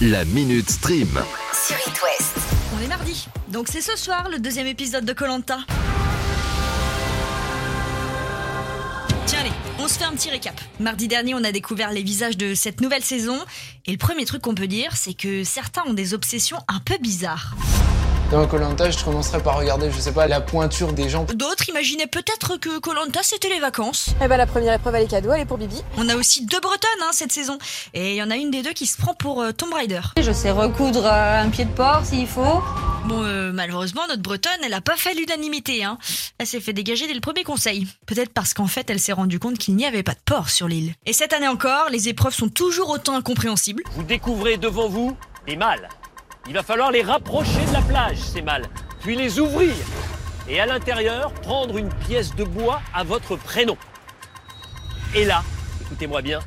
La Minute Stream. sur It West. On est mardi, donc c'est ce soir le deuxième épisode de Colanta. Tiens allez, on se fait un petit récap. Mardi dernier, on a découvert les visages de cette nouvelle saison, et le premier truc qu'on peut dire, c'est que certains ont des obsessions un peu bizarres. Dans Colanta, je commencerai par regarder, je sais pas, la pointure des gens. D'autres imaginaient peut-être que Colanta c'était les vacances. Eh ben la première épreuve elle est cadeau, elle est pour Bibi. On a aussi deux bretonnes hein, cette saison, et il y en a une des deux qui se prend pour euh, Tomb Raider. Je sais recoudre euh, un pied de porc s'il faut. Bon, euh, malheureusement, notre bretonne, elle a pas fait l'unanimité. Hein. Elle s'est fait dégager dès le premier conseil. Peut-être parce qu'en fait, elle s'est rendue compte qu'il n'y avait pas de porc sur l'île. Et cette année encore, les épreuves sont toujours autant incompréhensibles. Vous découvrez devant vous des mâles. Il va falloir les rapprocher de la plage, ces mâles, puis les ouvrir. Et à l'intérieur, prendre une pièce de bois à votre prénom. Et là, écoutez-moi bien,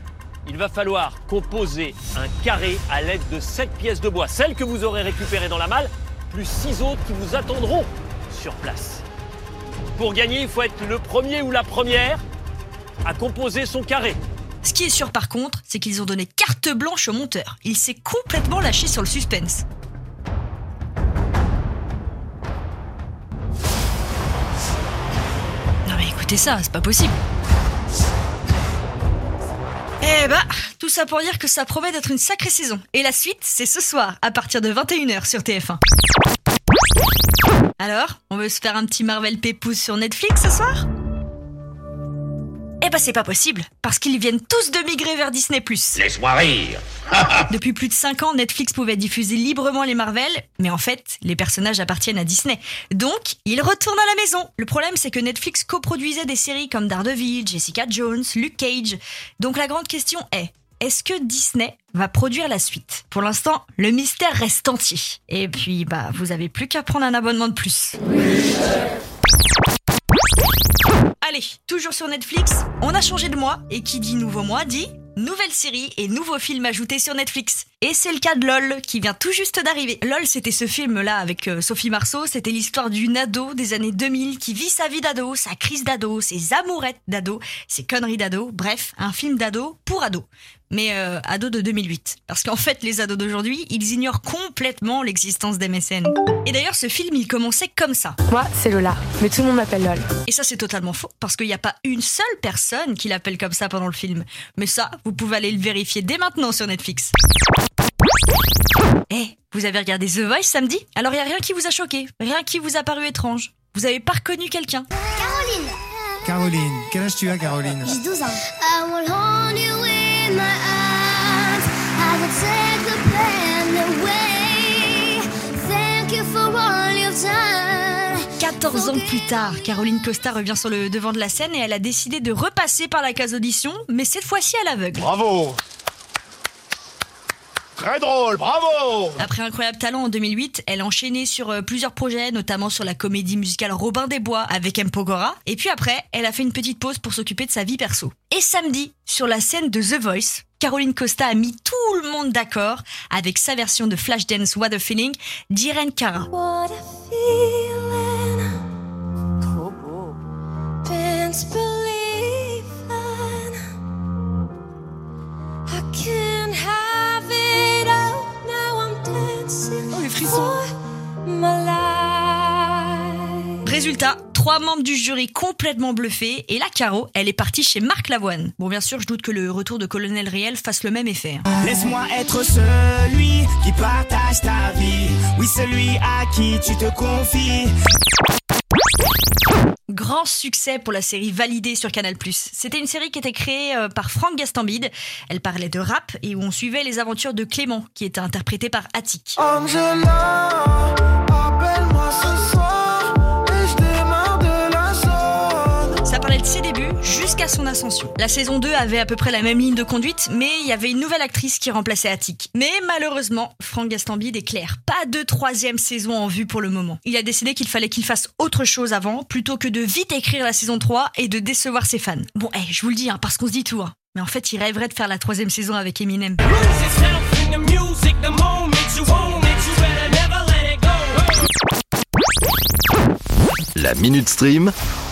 il va falloir composer un carré à l'aide de sept pièces de bois, celles que vous aurez récupérées dans la malle, plus six autres qui vous attendront sur place. Pour gagner, il faut être le premier ou la première à composer son carré. Ce qui est sûr par contre, c'est qu'ils ont donné carte blanche au monteur. Il s'est complètement lâché sur le suspense. Ça, c'est pas possible. Eh bah, tout ça pour dire que ça promet d'être une sacrée saison. Et la suite, c'est ce soir, à partir de 21h sur TF1. Alors, on veut se faire un petit Marvel Pépouze sur Netflix ce soir? Eh bah c'est pas possible, parce qu'ils viennent tous de migrer vers Disney+. Laisse-moi rire. Depuis plus de 5 ans, Netflix pouvait diffuser librement les Marvel, mais en fait, les personnages appartiennent à Disney. Donc, ils retournent à la maison. Le problème, c'est que Netflix coproduisait des séries comme Daredevil, Jessica Jones, Luke Cage. Donc la grande question est, est-ce que Disney va produire la suite? Pour l'instant, le mystère reste entier. Et puis, bah, vous avez plus qu'à prendre un abonnement de plus. Allez, toujours sur Netflix, on a changé de mois, et qui dit nouveau mois dit nouvelle série et nouveau film ajouté sur Netflix. Et c'est le cas de LOL, qui vient tout juste d'arriver. LOL, c'était ce film-là avec euh, Sophie Marceau, c'était l'histoire d'une ado des années 2000 qui vit sa vie d'ado, sa crise d'ado, ses amourettes d'ado, ses conneries d'ado, bref, un film d'ado pour ado. Mais euh, ado de 2008. Parce qu'en fait, les ados d'aujourd'hui, ils ignorent complètement l'existence d'MSN. Et d'ailleurs, ce film, il commençait comme ça. Moi c'est Lola, mais tout le monde m'appelle Lol. Et ça, c'est totalement faux, parce qu'il n'y a pas une seule personne qui l'appelle comme ça pendant le film. Mais ça, vous pouvez aller le vérifier dès maintenant sur Netflix. Eh, vous avez regardé The Voice samedi? Alors il n'y a rien qui vous a choqué, rien qui vous a paru étrange. Vous avez pas reconnu quelqu'un? Caroline, quel âge tu as, Caroline? I will hold you 14 ans plus tard, Caroline Costa revient sur le devant de la scène et elle a décidé de repasser par la case audition, mais cette fois-ci à l'aveugle. Bravo. Très drôle, bravo. Après Incroyable Talent en 2008, elle a enchaîné sur euh, plusieurs projets, notamment sur la comédie musicale Robin des Bois avec M. Pokora. Et puis après, elle a fait une petite pause pour s'occuper de sa vie perso. Et samedi, sur la scène de The Voice, Caroline Costa a mis tout le monde d'accord avec sa version de Flashdance What a Feeling d'Irene Cara. What a feeling. Oh, les frissons. for my life. Résultat, trois membres du jury complètement bluffés et la Caro, elle est partie chez Marc Lavoine. Bon, bien sûr, je doute que le retour de Colonel Riel fasse le même effet. hein. Laisse-moi être celui qui partage ta vie. Oui, celui à qui tu te confies. Grand succès pour la série Validée sur Canal+. C'était une série qui était créée euh, par Franck Gastambide. Elle parlait de rap et où on suivait les aventures de Clément, qui était interprété par Attic. La saison 2 avait à peu près la même ligne de conduite, mais il y avait une nouvelle actrice qui remplaçait Attic. Mais malheureusement, Franck Gastambide est clair. Pas de troisième saison en vue pour le moment. Il a décidé qu'il fallait qu'il fasse autre chose avant, plutôt que de vite écrire la saison 3 et de décevoir ses fans. Bon, eh, je vous le dis, hein, parce qu'on se dit tout. hein. Mais en fait, il rêverait de faire la troisième saison avec Eminem. La Minute Stream.